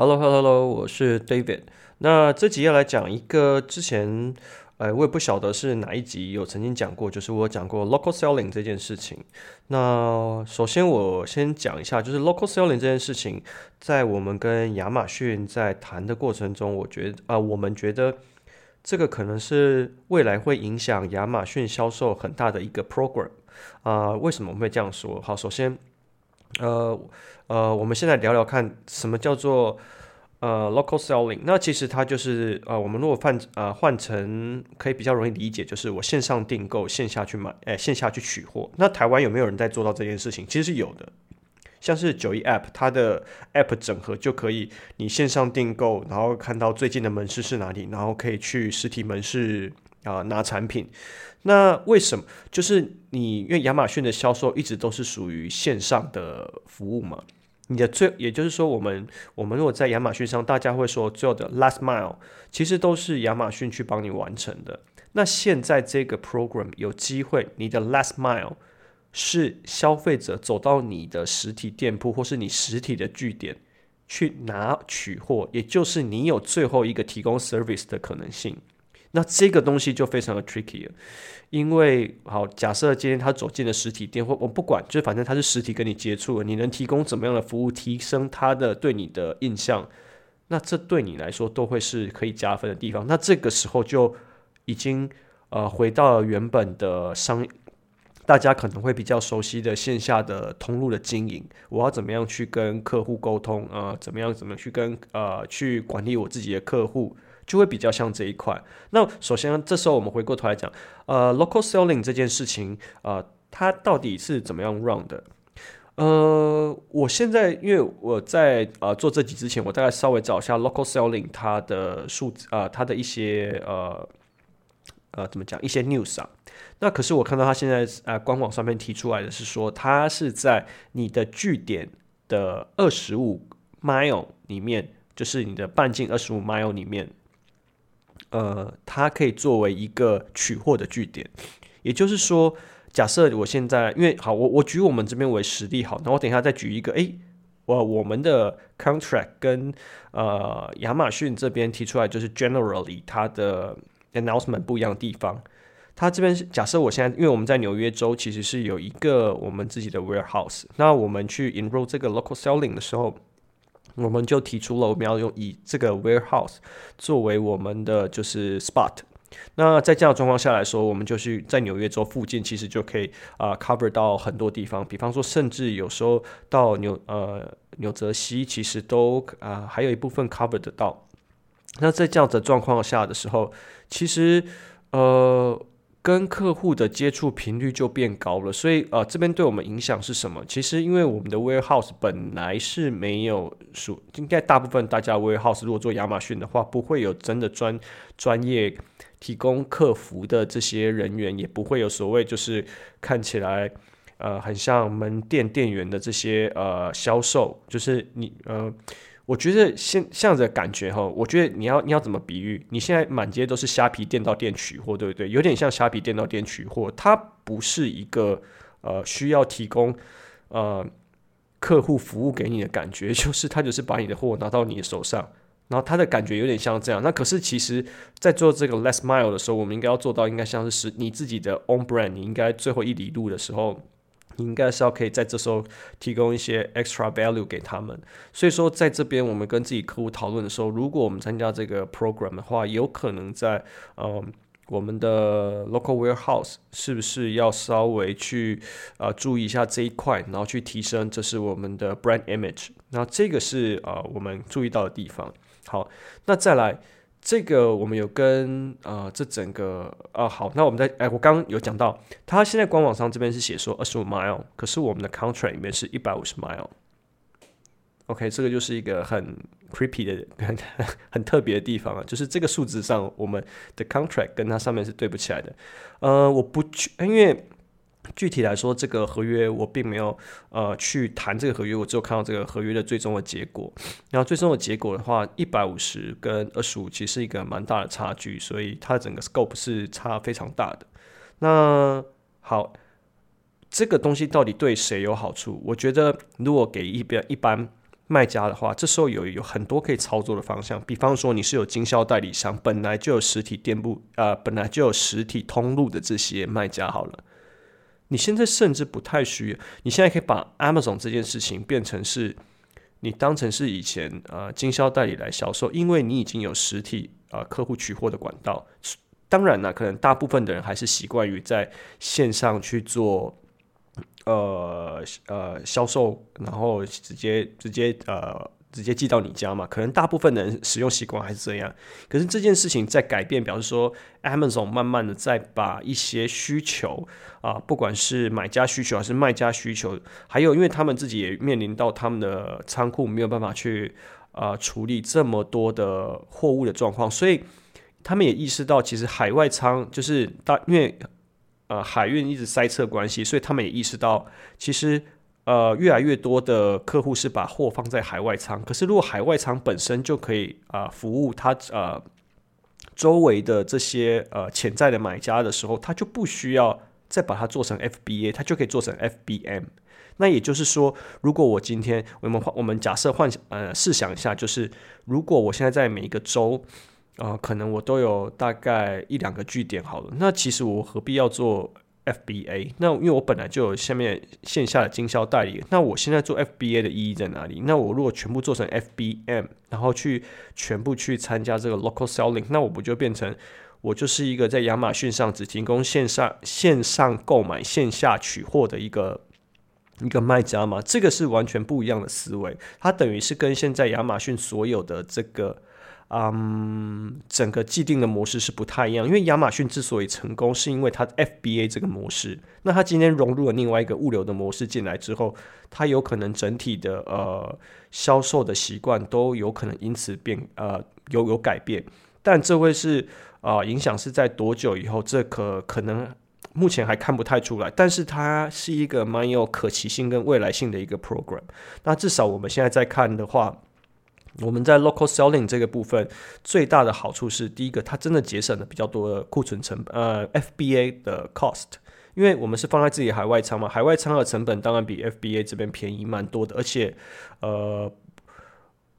Hello，Hello，Hello，我是 David。那这集要来讲一个之前，呃，我也不晓得是哪一集有曾经讲过，就是我讲过 local selling 这件事情。那首先我先讲一下，就是 local selling 这件事情，在我们跟亚马逊在谈的过程中，我觉得啊、我们觉得这个可能是未来会影响亚马逊销售很大的一个 program 啊、为什么我们会这样说？好，首先。呃呃，我们现在聊聊看什么叫做呃 local selling。那其实它就是呃，我们如果换呃换成可以比较容易理解，就是我线上订购，线下去买，哎，线下去取货。那台湾有没有人在做到这件事情？其实是有的，像是九一 App，它的 App 整合就可以，你线上订购，然后看到最近的门市是哪里，然后可以去实体门市。啊、拿产品，那为什么？就是你因为亚马逊的销售一直都是属于线上的服务嘛，你的最，也就是说，我们我们如果在亚马逊上，大家会说最后的 last mile，其实都是亚马逊去帮你完成的。那现在这个 program 有机会，你的 last mile 是消费者走到你的实体店铺或是你实体的据点去拿取货，也就是你有最后一个提供 service 的可能性。那这个东西就非常的 tricky 了，因为好，假设今天他走进了实体店，或我不管，就反正他是实体跟你接触了，你能提供怎么样的服务，提升他的对你的印象，那这对你来说都会是可以加分的地方。那这个时候就已经呃回到原本的商，大家可能会比较熟悉的线下的通路的经营，我要怎么样去跟客户沟通啊、呃？怎么样怎么去跟呃去管理我自己的客户？就会比较像这一块。那首先，这时候我们回过头来讲，呃，local selling 这件事情，呃，它到底是怎么样 run 的？呃，我现在因为我在呃做这集之前，我大概稍微找一下 local selling 它的数字啊，它的一些呃呃怎么讲一些 news 啊。那可是我看到它现在啊、呃、官网上面提出来的是说，它是在你的据点的二十五 mile 里面，就是你的半径二十五 mile 里面。呃，它可以作为一个取货的据点，也就是说，假设我现在因为好，我我举我们这边为实例好，那我等一下再举一个，诶，我我们的 contract 跟呃亚马逊这边提出来就是 generally 它的 announcement 不一样的地方，它这边是假设我现在因为我们在纽约州其实是有一个我们自己的 warehouse，那我们去 enroll 这个 local selling 的时候。我们就提出了，我们要用以这个 warehouse 作为我们的就是 spot。那在这样的状况下来说，我们就是在纽约州附近，其实就可以啊、cover 到很多地方。比方说，甚至有时候到纽呃纽泽西，其实都啊、还有一部分 cover 得到。那在这样的状况下的时候，其实呃。跟客户的接触频率就变高了，所以呃，这边对我们影响是什么？其实因为我们的 warehouse 本来是没有属，应该大部分大家 warehouse 如果做亚马逊的话，不会有真的专专业提供客服的这些人员，也不会有所谓就是看起来呃很像门店店员的这些呃销售，就是你呃。我觉得现这样的感觉哈，我觉得你要你要怎么比喻？你现在满街都是虾皮店到店取货，对不对？有点像虾皮店到店取货，它不是一个呃需要提供呃客户服务给你的感觉，就是他就是把你的货拿到你的手上，然后他的感觉有点像这样。那可是其实，在做这个 less mile 的时候，我们应该要做到，应该像是你自己的 own brand，你应该最后一里路的时候。应该是要可以在这时候提供一些 extra value 给他们，所以说在这边我们跟自己客户讨论的时候，如果我们参加这个 program 的话，有可能在呃我们的 local warehouse 是不是要稍微去呃注意一下这一块，然后去提升，这是我们的 brand image，那这个是呃我们注意到的地方。好，那再来。这个我们有跟呃，这整个啊好，那我们在哎，我刚刚有讲到，他现在官网上这边是写说二十五 mile，可是我们的 contract 里面是一百五十 mile。OK，这个就是一个很 creepy 的、很很特别的地方啊，就是这个数字上我们的 contract 跟它上面是对不起来的。呃，我不去，因为。具体来说，这个合约我并没有呃去谈这个合约，我只有看到这个合约的最终的结果。然后最终的结果的话，一百五十跟二十五其实是一个蛮大的差距，所以它整个 scope 是差非常大的。那好，这个东西到底对谁有好处？我觉得如果给一边一般卖家的话，这时候有有很多可以操作的方向。比方说，你是有经销代理商，本来就有实体店铺，呃，本来就有实体通路的这些卖家，好了，你现在甚至不太需要。你现在可以把 Amazon 这件事情变成是，你当成是以前呃经销代理来销售，因为你已经有实体呃客户取货的管道。当然了，可能大部分的人还是习惯于在线上去做。呃呃，销售，然后直接直接呃直接寄到你家嘛？可能大部分的人使用习惯还是这样。可是这件事情在改变，表示说 Amazon 慢慢的在把一些需求啊、不管是买家需求还是卖家需求，还有因为他们自己也面临到他们的仓库没有办法去啊、处理这么多的货物的状况，所以他们也意识到，其实海外仓就是大因为。呃，海运一直塞车关系，所以他们也意识到，其实呃，越来越多的客户是把货放在海外仓。可是，如果海外仓本身就可以啊、服务他呃周围的这些呃潜在的买家的时候，他就不需要再把它做成 FBA，他就可以做成 FBM。那也就是说，如果我今天我们换我们假设幻想呃试想一下，就是如果我现在在每一个州。呃，可能我都有大概一两个据点好了。那其实我何必要做 FBA？那因为我本来就有下面线下的经销代理。那我现在做 FBA 的意义在哪里？那我如果全部做成 FBM，然后去全部去参加这个 local selling，那我不就变成我就是一个在亚马逊上只提供线上线上购买、线下取货的一个一个卖家嘛？这个是完全不一样的思维。它等于是跟现在亚马逊所有的这个。嗯整个既定的模式是不太一样，因为亚马逊之所以成功，是因为它 FBA 这个模式。那它今天融入了另外一个物流的模式进来之后，它有可能整体的呃销售的习惯都有可能因此变呃有有改变。但这会是啊、呃、影响是在多久以后？这可可能目前还看不太出来。但是它是一个蛮有可期性跟未来性的一个 program。那至少我们现在在看的话。我们在 local selling 这个部分最大的好处是，第一个，它真的节省了比较多的库存成本，呃，FBA 的 cost，因为我们是放在自己海外仓嘛，海外仓的成本当然比 FBA 这边便宜蛮多的，而且，呃，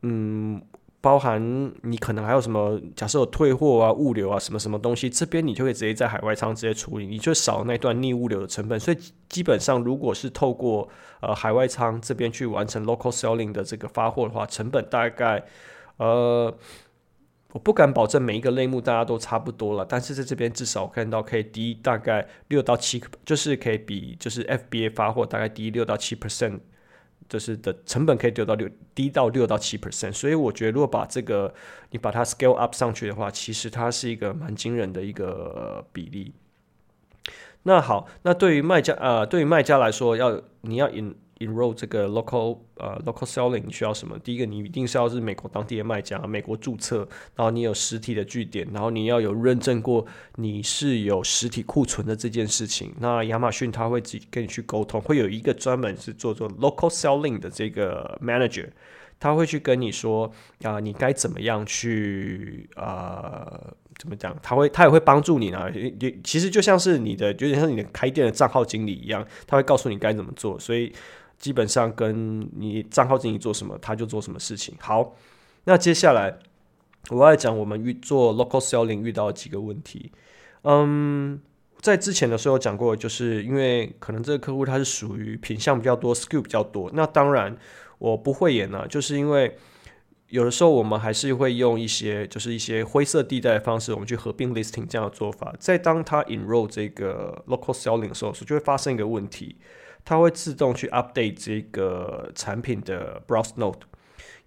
嗯。包含你可能还有什么，假设有退货啊、物流啊什么什么东西，这边你就可以直接在海外仓直接处理，你就少那段逆物流的成本。所以基本上，如果是透过呃海外仓这边去完成 local selling 的这个发货的话，成本大概呃，我不敢保证每一个类目大家都差不多了，但是在这边至少我看到可以低大概六到七，就是可以比就是 FBA 发货大概低六到七 percent。就是的成本可以丢到六低到六到七 percent，所以我觉得如果把这个你把它 scale up 上去的话，其实它是一个蛮惊人的一个比例。那好，那对于卖家呃，对于卖家来说，要你要引。Enroll 这个 local 呃 local selling 需要什么？第一个，你一定是要是美国当地的卖家，美国注册，然后你有实体的据点，然后你要有认证过你是有实体库存的这件事情。那亚马逊他会自己跟你去沟通，会有一个专门是做做 local selling 的这个 manager，他会去跟你说啊、你该怎么样去啊、呃？怎么讲？他会他也会帮助你呢。也其实就像是你的，有点像你的开店的账号经理一样，他会告诉你该怎么做。所以。基本上跟你账号经理做什么，他就做什么事情。好，那接下来我要讲我们遇做 local selling 遇到几个问题。嗯，在之前的时候讲过，就是因为可能这个客户他是属于品相比较多，skill 比较多。那当然我不会演了，就是因为有的时候我们还是会用一些就是一些灰色地带的方式，我们去合并 listing 这样的做法。在当他 enroll 这个 local selling 的时候，就会发生一个问题。它会自动去 update 这个产品的 browse node，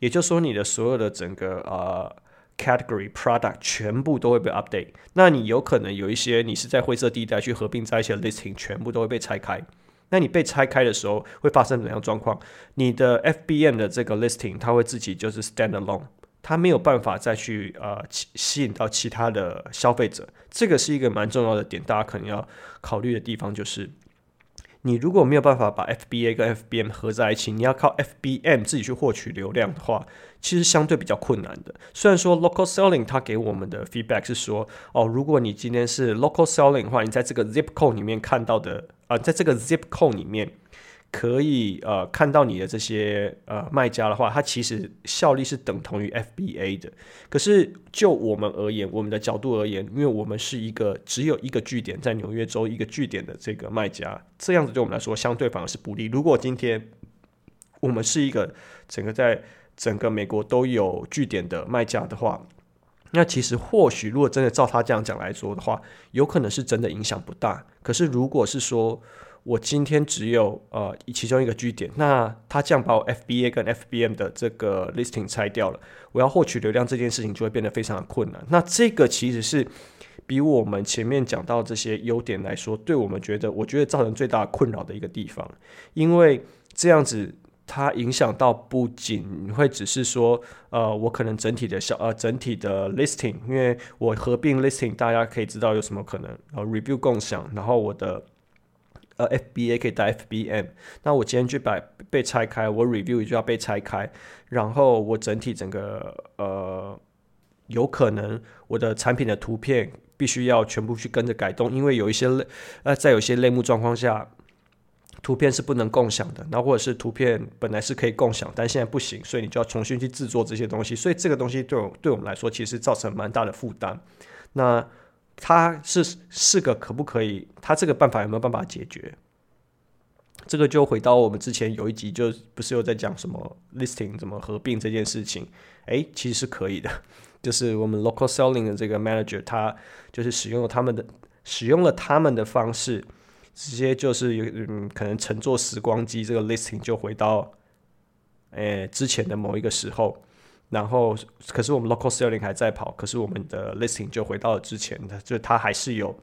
也就是说，你的所有的整个呃 category product 全部都会被 update。那你有可能有一些你是在灰色地带去合并在一些 listing，全部都会被拆开。那你被拆开的时候会发生怎样状况？你的 FBM 的这个 listing 它会自己就是 stand alone，它没有办法再去呃吸吸引到其他的消费者。这个是一个蛮重要的点，大家可能要考虑的地方就是。你如果没有办法把 FBA 跟 FBM 合在一起，你要靠 FBM 自己去获取流量的话，其实相对比较困难的。虽然说 local selling 它给我们的 feedback 是说，哦，如果你今天是 local selling 的话，你在这个 zip code 里面看到的啊、在这个 zip code 里面可以呃看到你的这些呃卖家的话，它其实效力是等同于 FBA 的。可是就我们而言，我们的角度而言，因为我们是一个只有一个据点在纽约州一个据点的这个卖家，这样子对我们来说相对反而是不利。如果今天我们是一个整个在整个美国都有据点的卖家的话，那其实或许如果真的照他这样讲来说的话，有可能是真的影响不大。可是如果是说，我今天只有呃其中一个据点，那他这样把我 FBA 跟 FBM 的这个 listing 拆掉了，我要获取流量这件事情就会变得非常的困难。那这个其实是比我们前面讲到这些优点来说，对我们觉得我觉得造成最大困扰的一个地方，因为这样子它影响到不仅会只是说呃我可能整体的小呃整体的 listing，因为我合并 listing，大家可以知道有什么可能呃 review 共享，然后我的。呃，FBA 可以带 FBM，那我今天去把被拆开，我 review 就要被拆开，然后我整体整个呃，有可能我的产品的图片必须要全部去跟着改动，因为有一些类呃，在有些类目状况下，图片是不能共享的，那或者是图片本来是可以共享，但现在不行，所以你就要重新去制作这些东西，所以这个东西对我对我们来说其实造成蛮大的负担。那它是是个可不可以？它这个办法有没有办法解决？这个就回到我们之前有一集，就不是有在讲什么 listing 怎么合并这件事情？诶，其实是可以的，就是我们 local selling 的这个 manager，他就是使用了他们的使用了他们的方式，直接就是有嗯，可能乘坐时光机，这个 listing 就回到诶之前的某一个时候。然后，可是我们 local selling 还在跑，可是我们的 listing 就回到了之前的，就它还是有，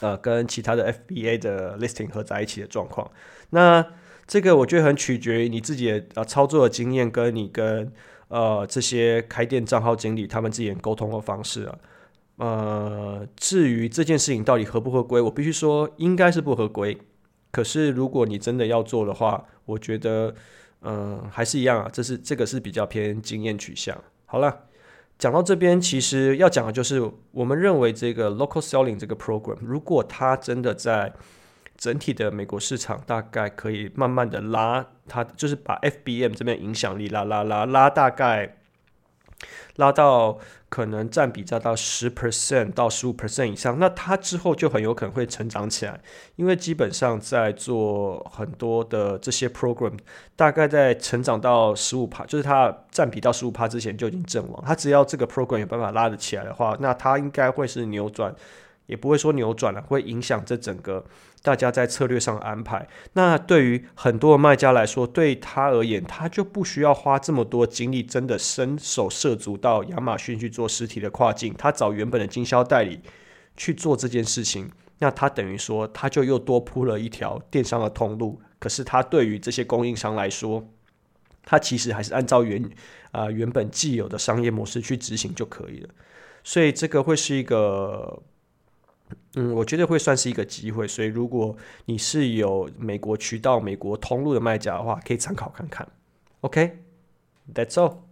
呃，跟其他的 FBA 的 listing 合在一起的状况。那这个我觉得很取决于你自己的呃操作的经验，跟你跟呃这些开店账号经理他们之间沟通的方式啊。呃，至于这件事情到底合不合规，我必须说应该是不合规。可是如果你真的要做的话，我觉得。嗯，还是一样啊，这是这个是比较偏经验取向。好了，讲到这边，其实要讲的就是，我们认为这个 local selling 这个 program，如果它真的在整体的美国市场，大概可以慢慢的拉它，就是把 FBM 这边影响力拉拉拉拉，大概拉到。可能占比在到十 percent 到十五 percent 以上，那它之后就很有可能会成长起来，因为基本上在做很多的这些 program，大概在成长到十五趴，就是它占比到十五趴之前就已经阵亡。它只要这个 program 有办法拉得起来的话，那它应该会是扭转。也不会说扭转了，会影响这整个大家在策略上的安排。那对于很多的卖家来说，对他而言，他就不需要花这么多精力，真的伸手涉足到亚马逊去做实体的跨境，他找原本的经销代理去做这件事情。那他等于说，他就又多铺了一条电商的通路。可是他对于这些供应商来说，他其实还是按照原啊、原本既有的商业模式去执行就可以了。所以这个会是一个。嗯，我觉得会算是一个机会，所以如果你是有美国渠道、美国通路的卖家的话，可以参考看看。OK，That's all。